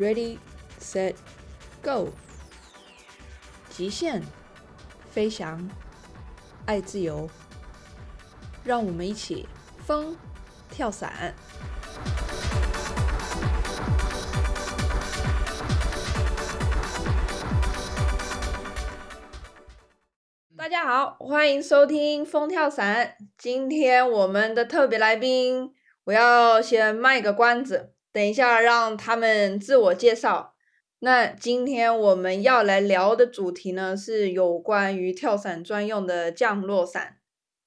，Ready, set, go！极限飞翔，爱自由，让我们一起风跳伞。大家好，欢迎收听风跳伞。今天我们的特别来宾，我要先卖个关子，等一下让他们自我介绍。那今天我们要来聊的主题呢，是有关于跳伞专用的降落伞。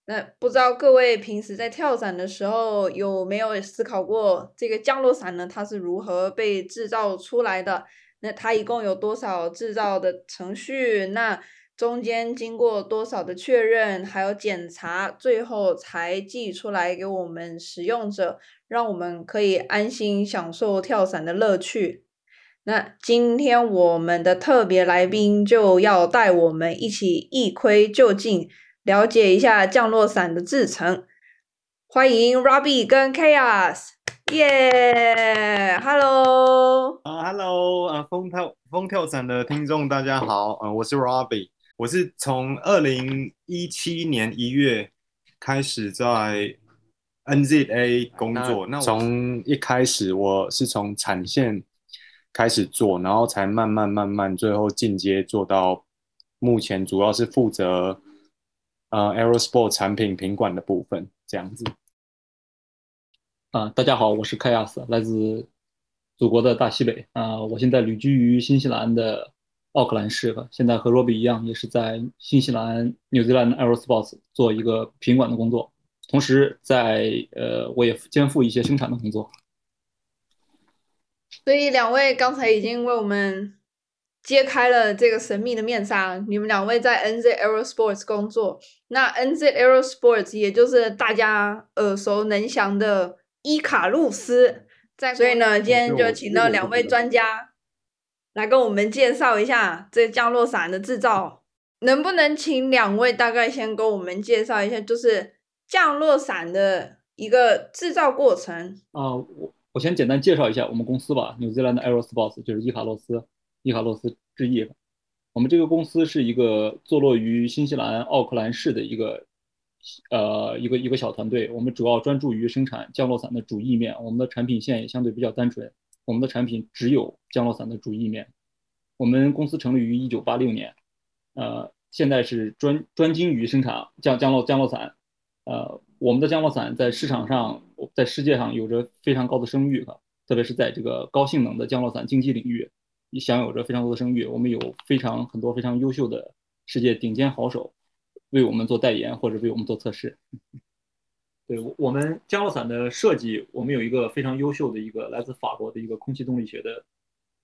那不知道各位平时在跳伞的时候有没有思考过，这个降落伞呢，它是如何被制造出来的？那它一共有多少制造的程序？那中间经过多少的确认，还有检查，最后才寄出来给我们使用者，让我们可以安心享受跳伞的乐趣。那今天我们的特别来宾就要带我们一起一窥究竟，了解一下降落伞的制成。欢迎 Robbie 跟 Chaos，耶，Hello，啊，Hello，啊，风跳风跳伞的听众大家好，呃，我是 Robbie，我是从二零一七年一月开始在 NZA 工作，那从一开始我是从产线。开始做，然后才慢慢慢慢，最后进阶做到目前主要是负责呃 Aerosport 产品品管的部分这样子。啊，大家好，我是凯亚斯，来自祖国的大西北啊，我现在旅居于新西兰的奥克兰市，现在和 Robbie 一样，也是在新西兰 New Zealand Aerosports 做一个品管的工作，同时在呃，我也肩负一些生产的工作。所以两位刚才已经为我们揭开了这个神秘的面纱。你们两位在 NZ Aerosports 工作，那 NZ Aerosports 也就是大家耳熟能详的伊卡路斯。在所以呢，今天就请到两位专家来跟我们介绍一下这降落伞的制造。能不能请两位大概先跟我们介绍一下，就是降落伞的一个制造过程？啊，我。我先简单介绍一下我们公司吧，New Zealand Aerosports 就是伊卡洛斯，伊卡洛斯之翼。我们这个公司是一个坐落于新西兰奥克兰市的一个呃一个一个小团队。我们主要专注于生产降落伞的主翼面，我们的产品线也相对比较单纯，我们的产品只有降落伞的主翼面。我们公司成立于一九八六年，呃，现在是专专精于生产降降落降落伞，呃。我们的降落伞在市场上，在世界上有着非常高的声誉，特别是在这个高性能的降落伞竞技领域，享有着非常多的声誉。我们有非常很多非常优秀的世界顶尖好手为我们做代言或者为我们做测试。对我们降落伞的设计，我们有一个非常优秀的一个来自法国的一个空气动力学的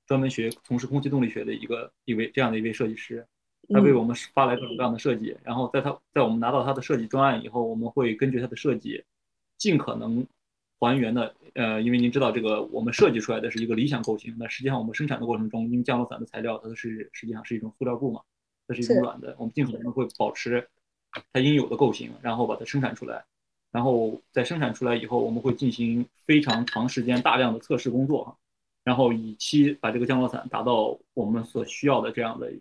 专门学从事空气动力学的一个一位这样的一位设计师。他为我们发来各种各样的设计，然后在他在我们拿到他的设计专案以后，我们会根据他的设计，尽可能还原的。呃，因为您知道这个，我们设计出来的是一个理想构型，那实际上我们生产的过程中，因为降落伞的材料它是实际上是一种塑料布嘛，它是一种软的，我们尽可能会保持它应有的构型，然后把它生产出来。然后在生产出来以后，我们会进行非常长时间、大量的测试工作，然后以期把这个降落伞达到我们所需要的这样的。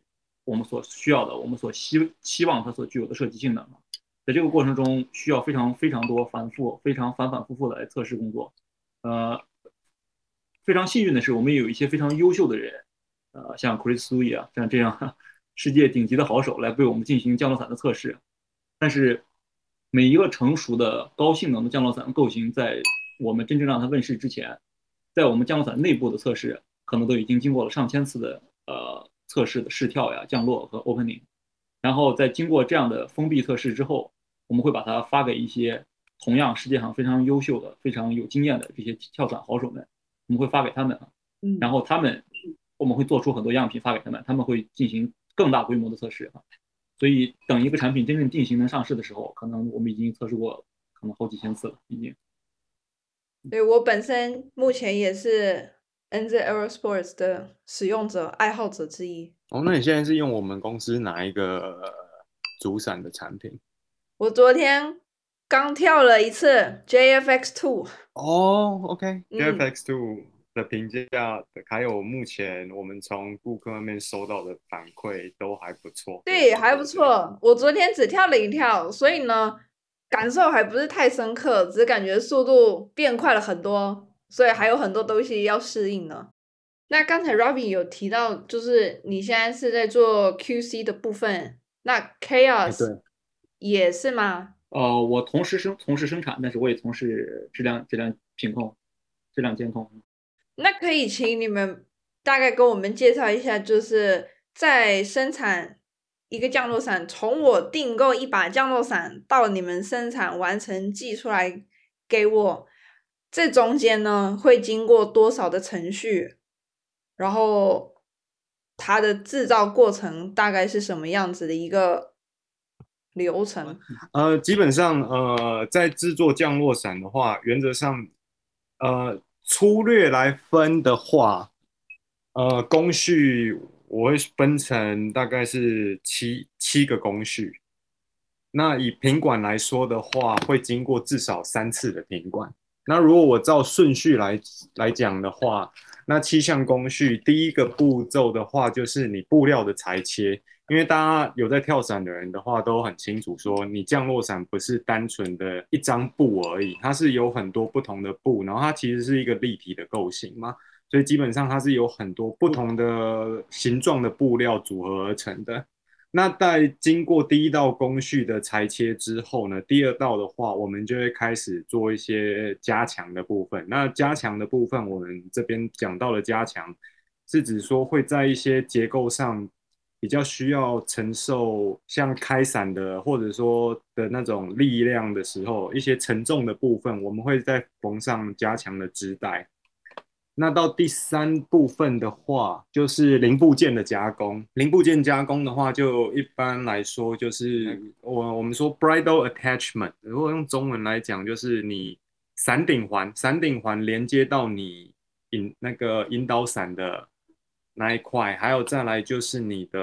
我们所需要的，我们所希期望它所具有的设计性能，在这个过程中需要非常非常多反复、非常反反复复的来测试工作。呃，非常幸运的是，我们有一些非常优秀的人，呃，像 Chris Sui 啊，像这样 世界顶级的好手来为我们进行降落伞的测试。但是，每一个成熟的高性能的降落伞构型，在我们真正让它问世之前，在我们降落伞内部的测试，可能都已经经过了上千次的呃。测试的试跳呀、降落和 opening，然后在经过这样的封闭测试之后，我们会把它发给一些同样世界上非常优秀的、非常有经验的这些跳伞好手们，我们会发给他们，嗯，然后他们我们会做出很多样品发给他们，他们会进行更大规模的测试啊，所以等一个产品真正定型能上市的时候，可能我们已经测试过可能好几千次了，已经。对我本身目前也是。NZ Aerosports 的使用者爱好者之一。哦，那你现在是用我们公司哪一个主伞的产品？我昨天刚跳了一次 JFX Two。哦，OK，JFX Two 的评价，还有目前我们从顾客那边收到的反馈都还不错。对，还不错。我昨天只跳了一跳，所以呢，感受还不是太深刻，只感觉速度变快了很多，所以还有很多东西要适应呢。那刚才 Robin 有提到，就是你现在是在做 QC 的部分，那 Chaos 也是吗？呃，我同时生从事生产，但是我也从事质量质量品控、质量监控。那可以请你们大概跟我们介绍一下，就是在生产一个降落伞，从我订购一把降落伞到你们生产完成寄出来给我，这中间呢会经过多少的程序？然后它的制造过程大概是什么样子的一个流程？呃，基本上呃，在制作降落伞的话，原则上呃粗略来分的话，呃工序我会分成大概是七七个工序。那以品管来说的话，会经过至少三次的品管。那如果我照顺序来来讲的话，那七项工序，第一个步骤的话，就是你布料的裁切。因为大家有在跳伞的人的话，都很清楚，说你降落伞不是单纯的一张布而已，它是有很多不同的布，然后它其实是一个立体的构型嘛，所以基本上它是有很多不同的形状的布料组合而成的。那在经过第一道工序的裁切之后呢，第二道的话，我们就会开始做一些加强的部分。那加强的部分，我们这边讲到的加强，是指说会在一些结构上比较需要承受像开伞的或者说的那种力量的时候，一些沉重的部分，我们会再缝上加强的织带。那到第三部分的话，就是零部件的加工。零部件加工的话，就一般来说就是我我们说 bridle attachment，如果用中文来讲，就是你伞顶环，伞顶环连接到你引那个引导伞的那一块，还有再来就是你的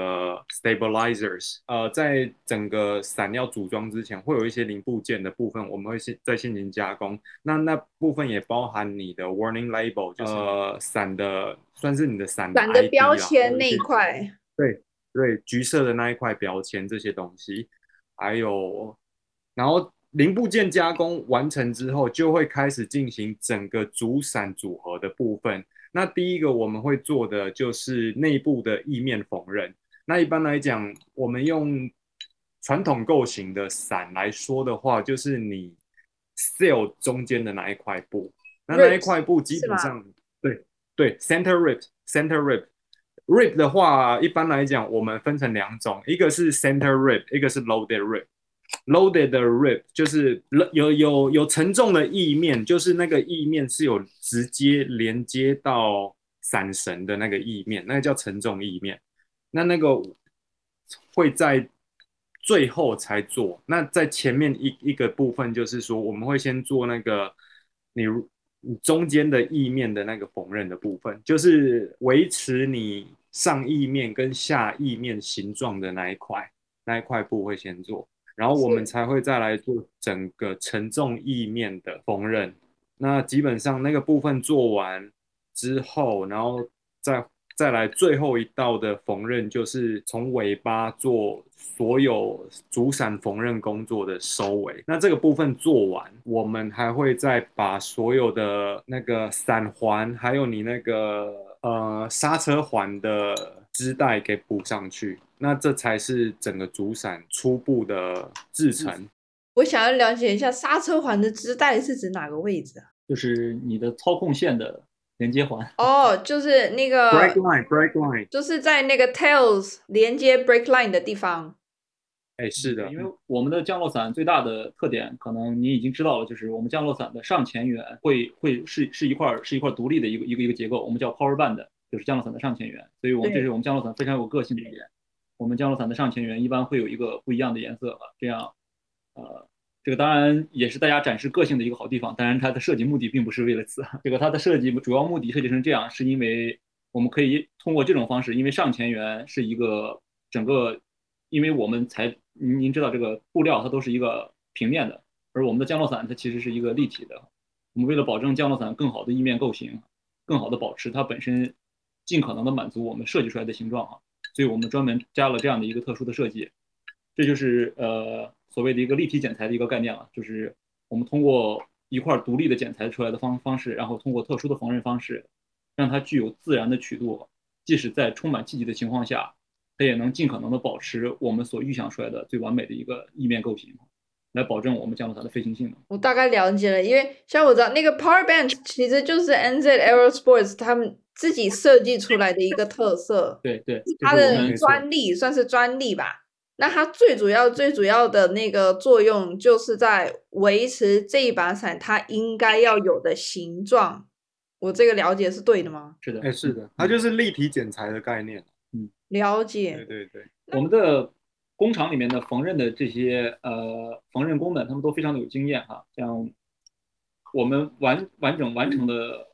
stabilizers，呃，在整个伞要组装之前，会有一些零部件的部分，我们会先再进行加工。那那部分也包含你的 warning label，就是呃伞的算是你的伞伞的标签那一块。对对，橘色的那一块标签这些东西，还有然后零部件加工完成之后，就会开始进行整个主伞组合的部分。那第一个我们会做的就是内部的意面缝纫。那一般来讲，我们用传统构型的伞来说的话，就是你 sail 中间的那一块布。那那一块布基本上，对对，center rib，center rib。rib 的话，一般来讲，我们分成两种，一个是 center rip，一个是 loaded rib。Loaded rib 就是有有有沉重的翼面，就是那个翼面是有直接连接到伞绳的那个翼面，那个叫沉重翼面。那那个会在最后才做。那在前面一一个部分，就是说我们会先做那个你你中间的翼面的那个缝纫的部分，就是维持你上翼面跟下翼面形状的那一块那一块布会先做。然后我们才会再来做整个承重意面的缝纫。那基本上那个部分做完之后，然后再再来最后一道的缝纫，就是从尾巴做所有主伞缝纫工作的收尾。那这个部分做完，我们还会再把所有的那个伞环，还有你那个呃刹车环的织带给补上去。那这才是整个主伞初步的制成。我想要了解一下刹车环的织带是指哪个位置啊？就是你的操控线的连接环。哦，就是那个 brake line，brake line，就是在那个 tails 连接 brake line 的地方。哎，是的，因为我们的降落伞最大的特点，可能你已经知道了，就是我们降落伞的上前缘会会是是一块是一块独立的一个一个一个结构，我们叫 power band，就是降落伞的上前缘。所以我们这是我们降落伞非常有个性的一点。我们降落伞的上前缘一般会有一个不一样的颜色啊，这样，呃，这个当然也是大家展示个性的一个好地方。当然，它的设计目的并不是为了此，这个它的设计主要目的设计成这样，是因为我们可以通过这种方式，因为上前缘是一个整个，因为我们才您您知道这个布料它都是一个平面的，而我们的降落伞它其实是一个立体的。我们为了保证降落伞更好的翼面构型，更好的保持它本身，尽可能的满足我们设计出来的形状啊。所以我们专门加了这样的一个特殊的设计，这就是呃所谓的一个立体剪裁的一个概念了，就是我们通过一块独立的剪裁出来的方方式，然后通过特殊的缝纫方式，让它具有自然的曲度，即使在充满气体的情况下，它也能尽可能的保持我们所预想出来的最完美的一个翼面构型，来保证我们降落伞的飞行性能。我大概了解了，因为像我知道那个 Power Bench 其实就是 NZ Aerosports 他们自己设计出来的一个特色，对对，它的专利算是专利吧。那它最主要、最主要的那个作用，就是在维持这一把伞它应该要有的形状。我这个了解是对的吗？是的，哎，是的，它就是立体剪裁的概念。嗯了对解，对对对，我们的工厂里面的缝纫的这些呃缝纫工们，他们都非常的有经验哈。像我们完完整完成的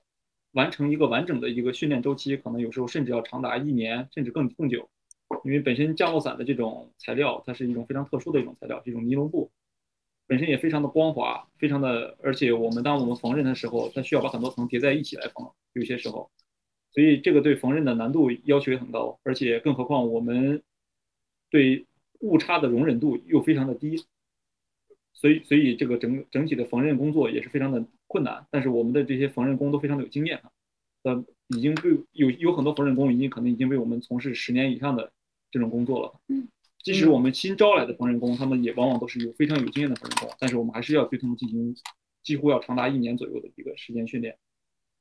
完成一个完整的一个训练周期，可能有时候甚至要长达一年，甚至更更久。因为本身降落伞的这种材料，它是一种非常特殊的一种材料，这种尼龙布本身也非常的光滑，非常的，而且我们当我们缝纫的时候，它需要把很多层叠在一起来缝，有些时候。所以这个对缝纫的难度要求也很高，而且更何况我们对误差的容忍度又非常的低，所以所以这个整整体的缝纫工作也是非常的困难。但是我们的这些缝纫工都非常的有经验啊，呃，已经对有有很多缝纫工已经可能已经为我们从事十年以上的这种工作了。嗯，即使我们新招来的缝纫工，他们也往往都是有非常有经验的缝纫工，但是我们还是要对他们进行几乎要长达一年左右的一个时间训练。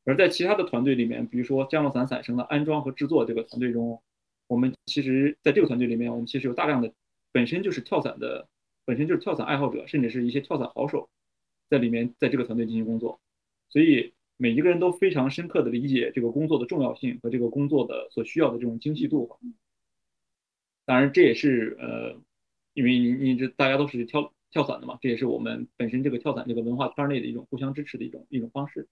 而在其他的团队里面，比如说降落伞伞绳的安装和制作这个团队中，我们其实在这个团队里面，我们其实有大量的本身就是跳伞的，本身就是跳伞爱好者，甚至是一些跳伞好手，在里面在这个团队进行工作，所以每一个人都非常深刻的理解这个工作的重要性和这个工作的所需要的这种精细度。当然，这也是呃，因为你你这大家都是跳跳伞的嘛，这也是我们本身这个跳伞这个文化圈内的一种互相支持的一种一种方式。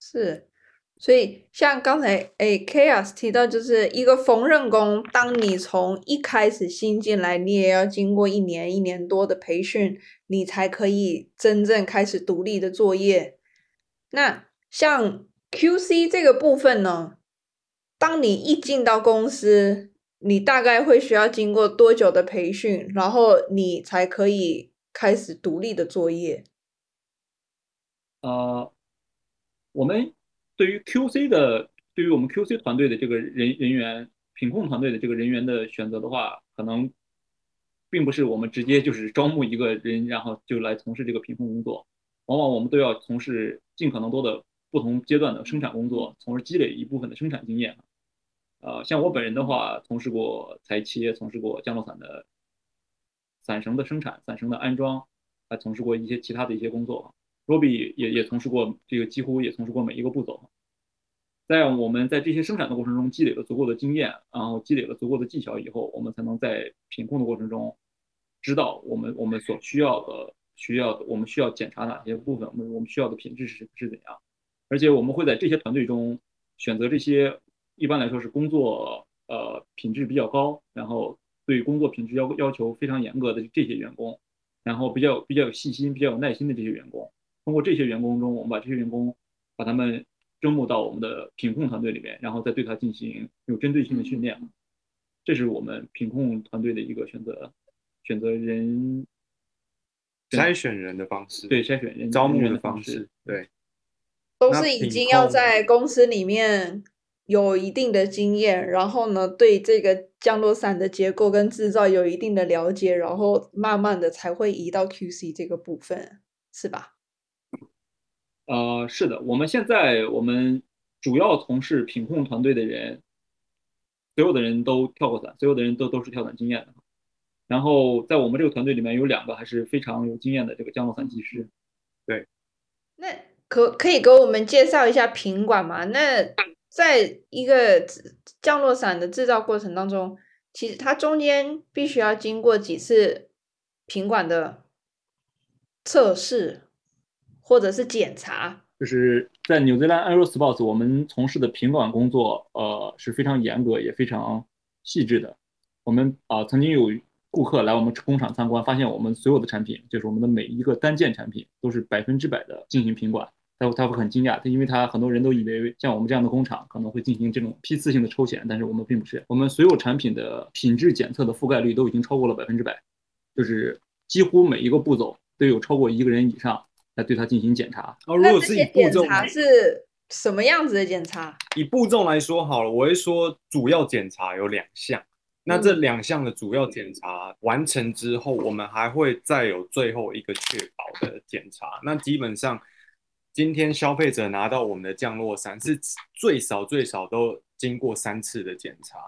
是。所以像刚才诶 Chaos 提到，就是一个缝纫工，当你从一开始新进来，你也要经过一年一年多的培训，你才可以真正开始独立的作业。那像 QC 这个部分呢，当你一进到公司，你大概会需要经过多久的培训，然后你才可以开始独立的作业？呃，我们对于 QC 的，对于我们 QC 团队的这个人人员，品控团队的这个人员的选择的话，可能并不是我们直接就是招募一个人，然后就来从事这个品控工作。往往我们都要从事尽可能多的不同阶段的生产工作，从而积累一部分的生产经验。呃，像我本人的话，从事过裁切，从事过降落伞的伞绳的生产、伞绳的安装，还从事过一些其他的一些工作。Robbie 也也从事过这个，几乎也从事过每一个步骤。在我们在这些生产的过程中积累了足够的经验，然后积累了足够的技巧以后，我们才能在品控的过程中知道我们我们所需要的需要的我们需要检查哪些部分，我们我们需要的品质是是怎样。而且我们会在这些团队中选择这些一般来说是工作呃品质比较高，然后对工作品质要要求非常严格的这些员工，然后比较比较有细心、比较有耐心的这些员工。通过这些员工中，我们把这些员工把他们招募到我们的品控团队里面，然后再对他进行有针对性的训练。这是我们品控团队的一个选择，选择人筛选人的方式，对筛选人招募人的方式式，。对，都是已经要在公司里面有一定的经验，然后呢，对这个降落伞的结构跟制造有一定的了解，然后慢慢的才会移到 QC 这个部分，是吧？呃，是的，我们现在我们主要从事品控团队的人，所有的人都跳过伞，所有的人都都是跳伞经验的。然后在我们这个团队里面有两个还是非常有经验的这个降落伞技师。对那可可以给我们介绍一下品管吗？那在一个降落伞的制造过程当中，其实它中间必须要经过几次品管的测试或者是检查。就是在 New Zealand Aerosports，我们从事的品管工作，呃，是非常严格也非常细致的。我们啊、曾经有顾客来我们工厂参观，发现我们所有的产品，就是我们的每一个单件产品，都是百分之百的进行品管。他他会很惊讶，他因为他很多人都以为像我们这样的工厂可能会进行这种批次性的抽检，但是我们并不是，我们所有产品的品质检测的覆盖率都已经超过了百分之百，就是几乎每一个步骤都有超过一个人以上来对它进行检查。哦，如那果这些检是以步骤查是什么样子的检查？以步骤来说好了，我会说主要检查有两项。那这嗯两项的主要检查完成之后，我们还会再有最后一个确保的检查。那基本上，今天消费者拿到我们的降落伞是最少最少都经过三次的检查。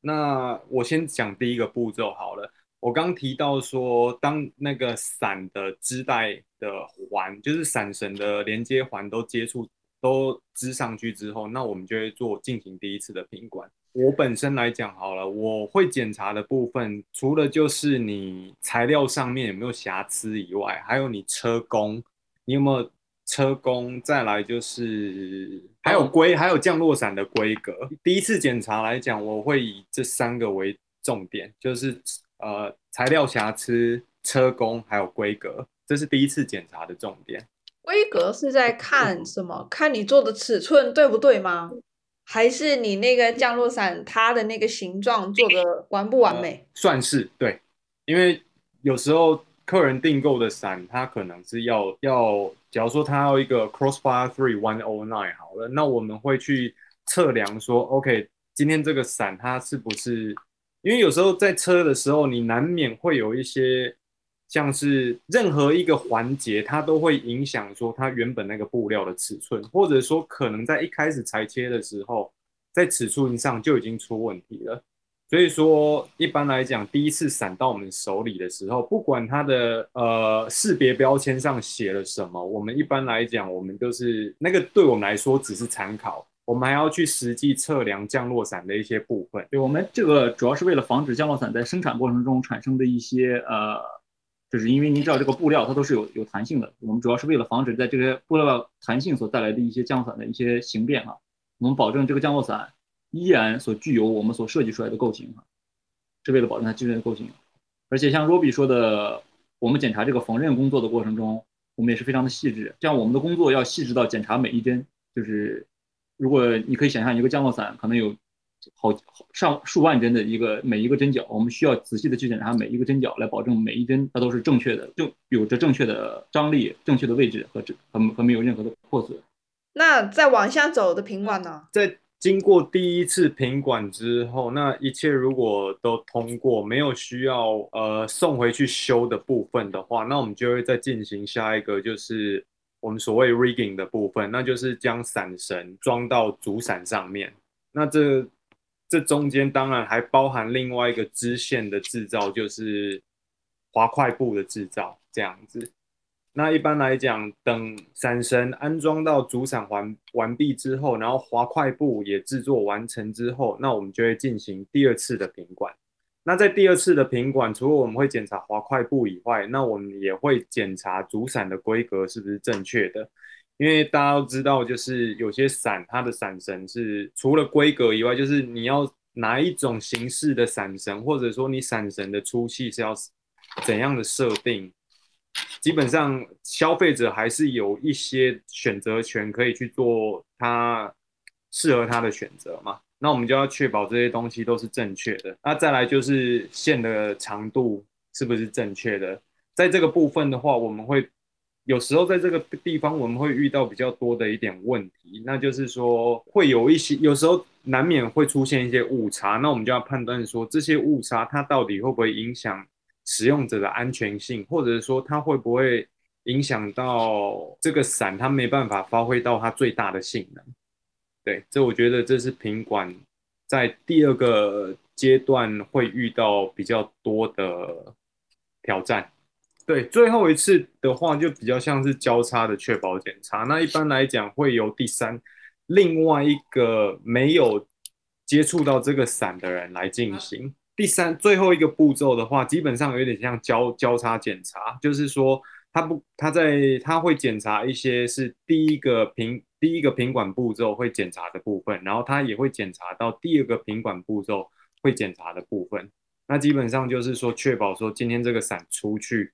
那我先讲第一个步骤好了。我刚提到说，当那个伞的织带的环，就是伞绳的连接环都接触都织上去之后，那我们就会做进行第一次的品管。我本身来讲好了，我会检查的部分，除了就是你材料上面有没有瑕疵以外，还有你车工，你有没有车工？再来就是还有规，还有降落伞的规格。第一次检查来讲，我会以这三个为重点，就是呃材料瑕疵、车工还有规格，这是第一次检查的重点。规格是在看什么？看你做的尺寸对不对吗？还是你那个降落伞它的那个形状做的完不完美？算是对，因为有时候客人订购的伞，他可能是要要，假如说他要一个 Crossfire Three One O Nine 好了，那我们会去测量说，OK，今天这个伞它是不是？因为有时候在车的时候，你难免会有一些像是任何一个环节，它都会影响说它原本那个布料的尺寸，或者说可能在一开始裁切的时候，在尺寸上就已经出问题了。所以说，一般来讲，第一次伞到我们手里的时候，不管它的呃识别标签上写了什么，我们一般来讲，我们就是那个对我们来说只是参考，我们还要去实际测量降落伞的一些部分。对我们这个主要是为了防止降落伞在生产过程中产生的一些呃，就是因为您知道这个布料它都是有有弹性的，我们主要是为了防止在这个布料弹性所带来的一些降落伞的一些形变哈，我们保证这个降落伞依然所具有我们所设计出来的构型哈，是为了保证它基本的构型。而且像 Roby 说的，我们检查这个缝纫工作的过程中，我们也是非常的细致，像我们的工作要细致到检查每一针，就是如果你可以想象一个降落伞可能有好好上数万针的一个每一个针脚，我们需要仔细的去检查每一个针脚，来保证每一针它都是正确的，就有着正确的张力、正确的位置和这和和没有任何的破损。那再往下走的品管呢？在经过第一次品管之后，那一切如果都通过，没有需要呃送回去修的部分的话，那我们就会再进行下一个，就是我们所谓 rigging 的部分，那就是将伞绳装到主伞上面。那这这中间当然还包含另外一个支线的制造，就是滑块布的制造，这样子。那一般来讲，等伞绳安装到主伞完完毕之后，然后滑块布也制作完成之后，那我们就会进行第二次的品管。那在第二次的品管，除了我们会检查滑块布以外，那我们也会检查主伞的规格是不是正确的。因为大家都知道，就是有些伞它的伞绳是除了规格以外，就是你要哪一种形式的伞绳，或者说你伞绳的粗细是要怎样的设定，基本上消费者还是有一些选择权可以去做他适合他的选择嘛。那我们就要确保这些东西都是正确的。那再来就是线的长度是不是正确的？在这个部分的话，我们会有时候在这个地方我们会遇到比较多的一点问题，那就是说会有一些有时候难免会出现一些误差，那我们就要判断说这些误差它到底会不会影响使用者的安全性，或者说它会不会影响到这个伞它没办法发挥到它最大的性能。对，这我觉得这是品管在第二个阶段会遇到比较多的挑战。对，最后一次的话就比较像是交叉的确保检查。那一般来讲会由第三另外一个没有接触到这个伞的人来进行。第三最后一个步骤的话，基本上有点像交交叉检查，就是说他不他在他会检查一些是第一个品第一个品管步骤会检查的部分，然后他也会检查到第二个品管步骤会检查的部分。那基本上就是说确保说今天这个伞出去。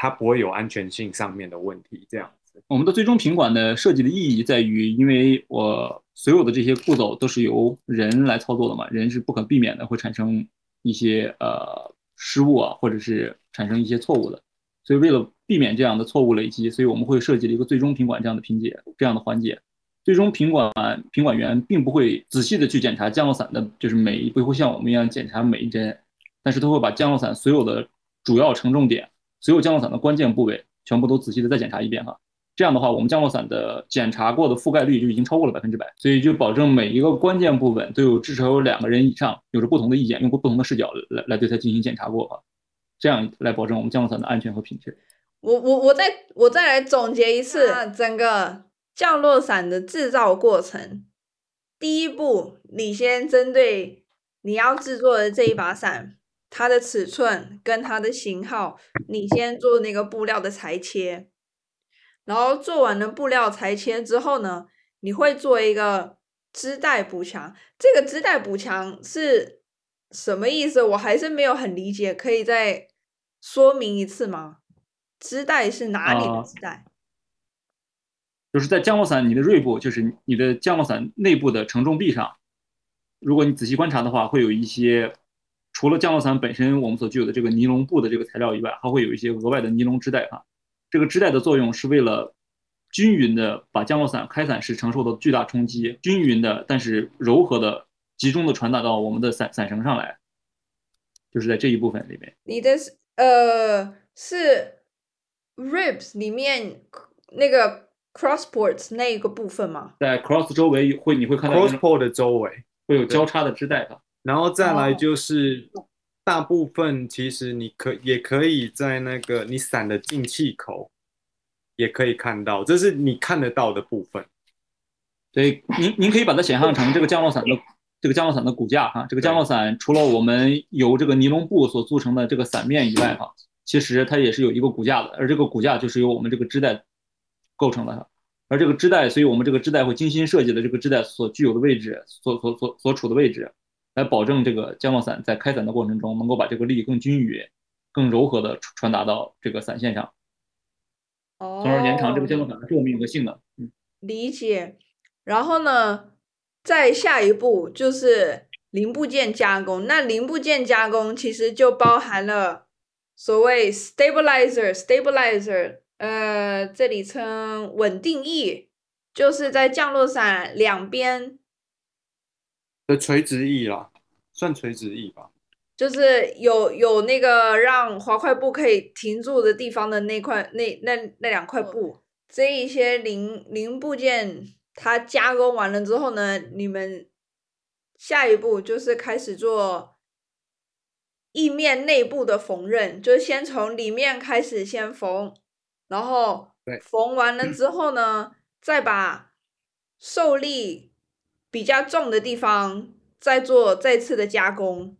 它不会有安全性上面的问题，这样子。我们的最终品管的设计的意义在于，因为我所有的这些步骤都是由人来操作的嘛，人是不可避免的会产生一些呃失误啊，或者是产生一些错误的。所以为了避免这样的错误累积，所以我们会设计了一个最终品管这样的拼接这样的环节。最终品管品管员并不会仔细的去检查降落伞的，就是每一不会像我们一样检查每一针，但是他会把降落伞所有的主要承重点，所有降落伞的关键部位全部都仔细的再检查一遍哈。这样的话，我们降落伞的检查过的覆盖率就已经超过了百分之百，所以就保证每一个关键部分都有至少有两个人以上有着不同的意见，用过不同的视角来来对它进行检查过哈，这样来保证我们降落伞的安全和品质。我我我再我再来总结一次整个。降落伞的制造过程，第一步，你先针对你要制作的这一把伞，它的尺寸跟它的型号，你先做那个布料的裁切。然后做完了布料裁切之后呢，你会做一个织带补强。这个织带补强是什么意思？我还是没有很理解，可以再说明一次吗？织带是哪里的织带？就是在降落伞你的锐部，就是你的降落伞内部的承重臂上，如果你仔细观察的话，会有一些除了降落伞本身我们所具有的这个尼龙布的这个材料以外，还会有一些额外的尼龙织带哈。这个织带的作用是为了均匀的把降落伞开伞时承受的巨大冲击，均匀的但是柔和的集中的传达到我们的伞伞绳上来，就是在这一部分里面。你的呃是 ribs 里面那个。crossport 那一个部分吗？在 cross 周围会你会看到 crossport 的周围会有交叉的织带的，然后再来就是大部分其实你可也可以在那个你伞的进气口也可以看到，这是你看得到的部分。所以您您可以把它想象成这个降落伞的这个降落伞的骨架哈，这个降落伞除了我们由这个尼龙布所组成的这个伞面以外哈，其实它也是有一个骨架的，而这个骨架就是由我们这个织带。构成的，而这个织带，所以我们这个织带会精心设计的这个织带所具有的位置，所所所所处的位置，来保证这个降落伞在开伞的过程中能够把这个力更均匀、更柔和的传达到这个伞线上，哦，从而延长这个降落伞的寿命和性能。嗯，理解。然后呢，再下一步就是零部件加工。那零部件加工其实就包含了所谓 stabilizer，stabilizer。呃，这里称稳定翼，就是在降落伞两边的垂直翼啦，算垂直翼吧。就是有有那个让滑块布可以停住的地方的那块那那那两块布，这一些零零部件它加工完了之后呢，你们下一步就是开始做翼面内部的缝纫，就是先从里面开始先缝。然后缝完了之后呢，再把受力比较重的地方再做再次的加工。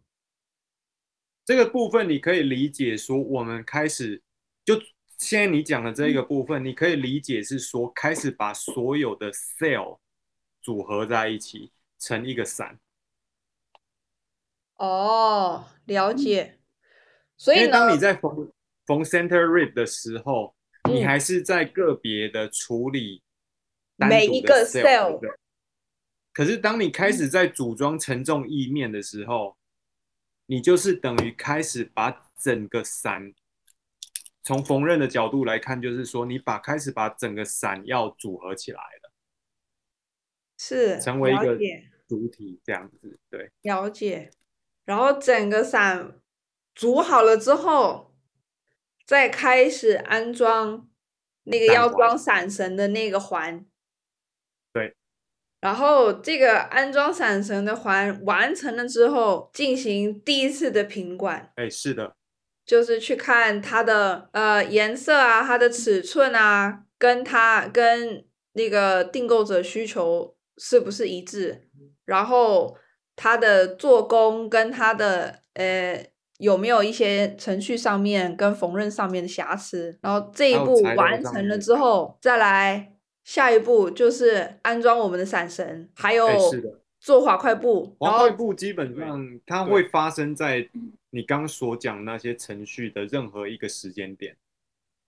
这个部分你可以理解说，我们开始就现在你讲的这个部分，你可以理解是说，开始把所有的 cell 组合在一起成一个伞。哦，了解。所以呢，当你在缝缝 center rib 的时候。你还是在个别的处理每一个 cell，可是当你开始在组装承重意面的时候，你就是等于开始把整个伞，从缝纫的角度来看，就是说你把开始把整个伞要组合起来了，是成为一个主体这样子，对，了解。然后整个伞组好了之后。再开始安装那个要装伞绳的那个环，对，然后这个安装伞绳的环完成了之后，进行第一次的品管。哎，是的，就是去看它的呃颜色啊，它的尺寸啊，跟它跟那个订购者需求是不是一致，然后它的做工跟它的呃。有没有一些程序上面跟缝纫上面的瑕疵？然后这一步完成了之后，再来下一步就是安装我们的伞绳，还有做滑块布。滑块布基本上它会发生在你刚所讲那些程序的任何一个时间点，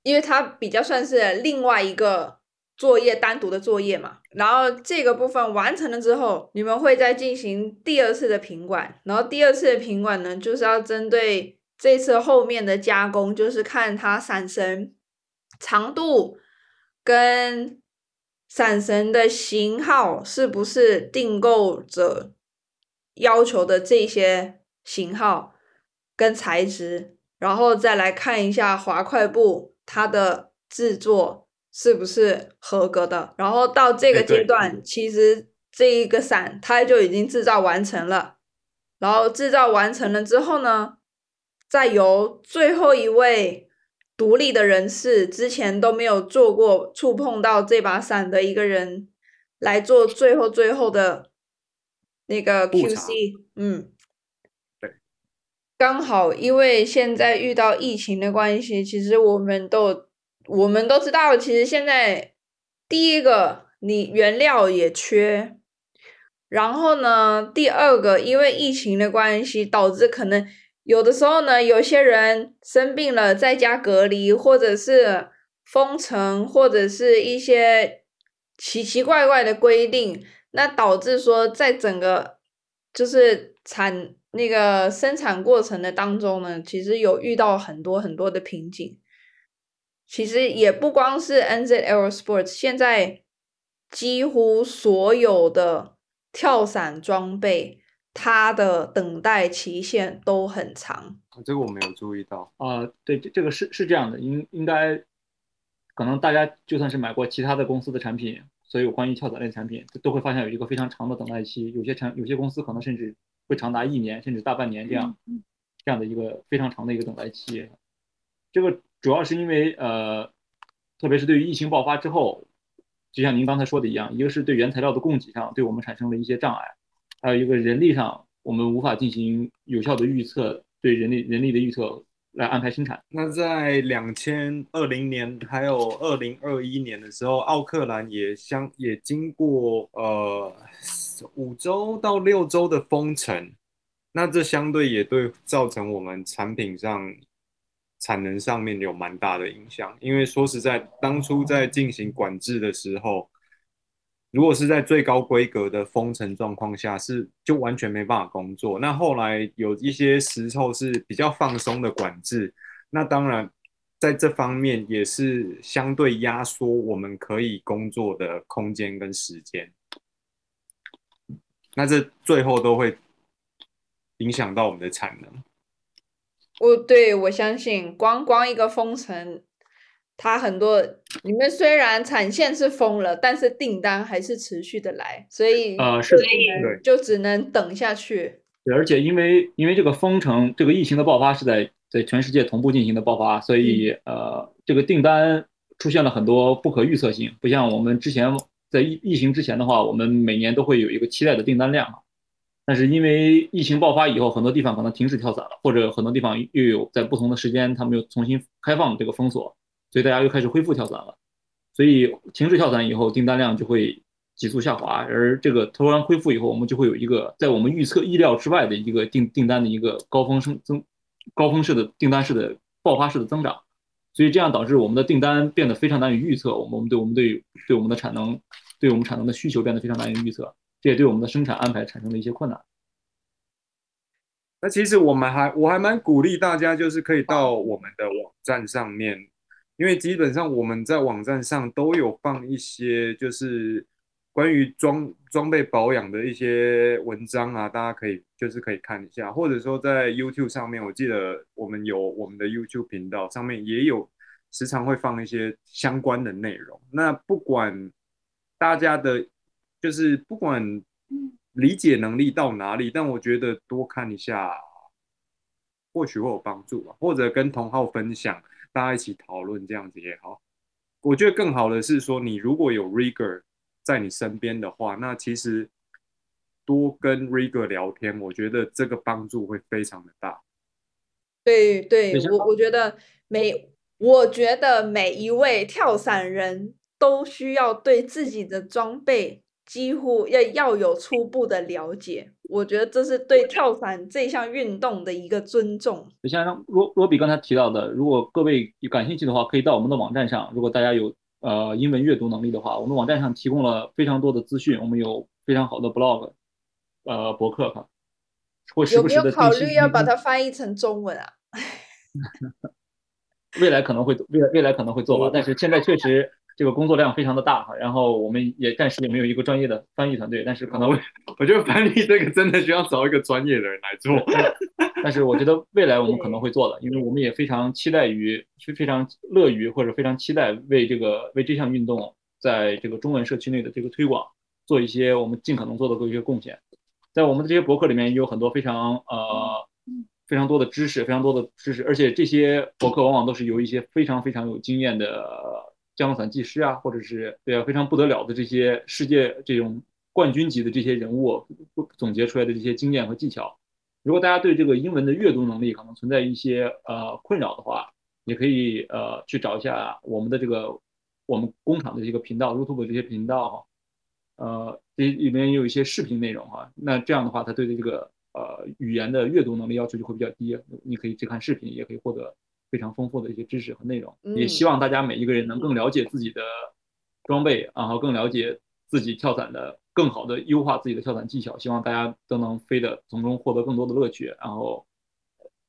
因为它比较算是另外一个作业单独的作业嘛，然后这个部分完成了之后，你们会再进行第二次的品管，然后第二次的品管呢，就是要针对这次后面的加工，就是看它伞绳长度跟伞绳的型号是不是订购者要求的这些型号跟材质，然后再来看一下滑块布它的制作。是不是合格的？然后到这个阶段，其实这一个伞它就已经制造完成了。然后制造完成了之后呢，再由最后一位独立的人士，之前都没有做过触碰到这把伞的一个人来做最后最后的那个 QC。嗯，对，刚好因为现在遇到疫情的关系，其实我们都。我们都知道，其实现在第一个你原料也缺，然后呢，第二个因为疫情的关系，导致可能有的时候呢，有些人生病了在家隔离，或者是封城，或者是一些奇奇怪怪的规定，那导致说在整个就是产那个生产过程的当中呢，其实有遇到很多很多的瓶颈。其实也不光是 NZ Aerosports，现在几乎所有的跳伞装备，它的等待期限都很长。这个我没有注意到啊。对，这这个是是这样的，应应该可能大家就算是买过其他的公司的产品，所有关于跳伞类产品，都会发现有一个非常长的等待期。有些产有些公司可能甚至会长达一年甚至大半年这样这样的一个非常长的一个等待期。这个。主要是因为呃，特别是对于疫情爆发之后，就像您刚才说的一样，一个是对原材料的供给上对我们产生了一些障碍，还有一个人力上我们无法进行有效的预测，对人力人力的预测来安排生产。那在两千二零年还有二零二一年的时候，奥克兰也相也经过呃五周到六周的封城，那这相对也对造成我们产品上。产能上面有蛮大的影响，因为说实在，当初在进行管制的时候，如果是在最高规格的封城状况下，是就完全没办法工作。那后来有一些时候是比较放松的管制，那当然在这方面也是相对压缩我们可以工作的空间跟时间。那这最后都会影响到我们的产能。我对我相信，光光一个封城，它很多你们虽然产线是封了，但是订单还是持续的来，所以呃是就只能等下去。对，而且因为因为这个封城，这个疫情的爆发是在在全世界同步进行的爆发，所以呃这个订单出现了很多不可预测性，不像我们之前在疫疫情之前的话，我们每年都会有一个期待的订单量。但是因为疫情爆发以后，很多地方可能停止跳伞了，或者很多地方又有在不同的时间，他们又重新开放这个封锁，所以大家又开始恢复跳伞了。所以停止跳伞以后，订单量就会急速下滑。而这个突然恢复以后，我们就会有一个在我们预测意料之外的一个订订单的一个高峰升增高峰式的订单式的爆发式的增长。所以这样导致我们的订单变得非常难以预测，我们我们对我们对对我们的产能对我们产能的需求变得非常难以预测。这也对我们的生产安排产生了一些困难。那其实我们还，我还蛮鼓励大家，就是可以到我们的网站上面，因为基本上我们在网站上都有放一些，就是关于装装备保养的一些文章啊，大家可以就是可以看一下，或者说在 YouTube 上面，我记得我们有我们的 YouTube 频道上面也有时常会放一些相关的内容。那不管大家的。就是不管理解能力到哪里，但我觉得多看一下，或许会有帮助吧。或者跟同号分享，大家一起讨论这样子也好。我觉得更好的是说，你如果有 Rigger 在你身边的话，那其实多跟 Rigger 聊天，我觉得这个帮助会非常的大。对对，我我觉得每我觉得每一位跳伞人都需要对自己的装备。几乎要要有初步的了解，我觉得这是对跳伞这项运动的一个尊重。就像罗罗比刚才提到的，如果各位有感兴趣的话，可以到我们的网站上。如果大家有呃英文阅读能力的话，我们网站上提供了非常多的资讯，我们有非常好的 blog，呃博客哈，会时有没有考虑要把它翻译成中文啊？未来可能会未来未来可能会做吧，但是现在确实这个工作量非常的大哈，然后我们也暂时也没有一个专业的翻译团队，但是可能会，我觉得翻译这个真的需要找一个专业的人来做。但是我觉得未来我们可能会做的，因为我们也非常期待于非非常乐于或者非常期待为这个为这项运动在这个中文社区内的这个推广做一些我们尽可能做的一些贡献。在我们的这些博客里面也有很多非常呃非常多的知识，非常多的知识，而且这些博客往往都是由一些非常非常有经验的降落伞技师啊，或者是对啊非常不得了的这些世界这种冠军级的这些人物总结出来的这些经验和技巧。如果大家对这个英文的阅读能力可能存在一些呃困扰的话，也可以呃去找一下我们的这个我们工厂的这个频道，YouTube 这些频道，呃，这里面也有一些视频内容哈。那这样的话，他对这个呃语言的阅读能力要求就会比较低。你可以去看视频，也可以获得非常丰富的一些知识和内容。也希望大家每一个人能更了解自己的装备，然后更了解自己跳伞的。更好的优化自己的跳伞技巧，希望大家都能飞的从中获得更多的乐趣，然后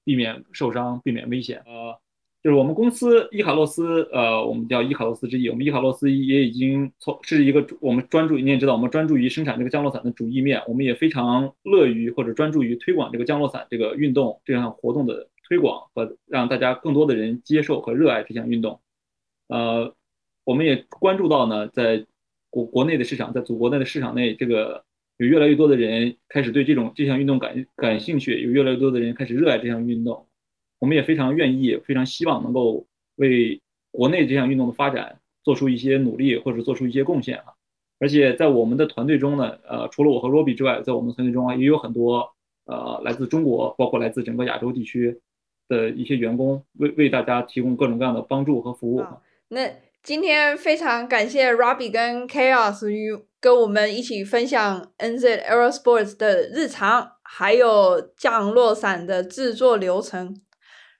避免受伤，避免危险。呃，就是我们公司伊卡洛斯，呃，我们叫伊卡洛斯之翼，我们伊卡洛斯也已经从是一个我们专注于，你也知道，我们专注于生产这个降落伞的主翼面，我们也非常乐于或者专注于推广这个降落伞这个运动这项活动的推广和让大家更多的人接受和热爱这项运动。呃，我们也关注到呢，在国国内的市场，在祖国内的市场内，这个有越来越多的人开始对这种这项运动感感兴趣，有越来越多的人开始热爱这项运动。我们也非常愿意，非常希望能够为国内这项运动的发展做出一些努力，或者做出一些贡献啊。而且在我们的团队中呢，呃，除了我和 Robbie 之外，在我们团队中啊，也有很多呃来自中国，包括来自整个亚洲地区的一些员工，为为大家提供各种各样的帮助和服务。那。今天非常感谢 Robbie 跟 Chaos 与跟我们一起分享 NZ Aerosports 的日常，还有降落伞的制作流程。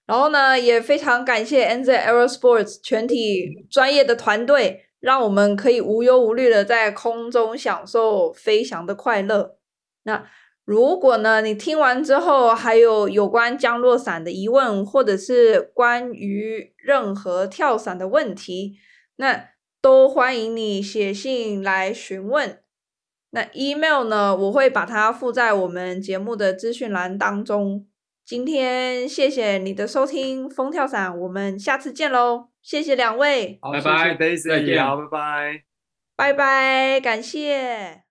然后呢，也非常感谢 NZ Aerosports 全体专业的团队，让我们可以无忧无虑的在空中享受飞翔的快乐。那如果呢，你听完之后还有有关降落伞的疑问，或者是关于任何跳伞的问题，那都欢迎你写信来询问。那 email 呢，我会把它附在我们节目的资讯栏当中。今天谢谢你的收听，风跳伞，我们下次见喽！谢谢两位，拜拜，Daisy，再见，好，拜拜，拜拜，感谢。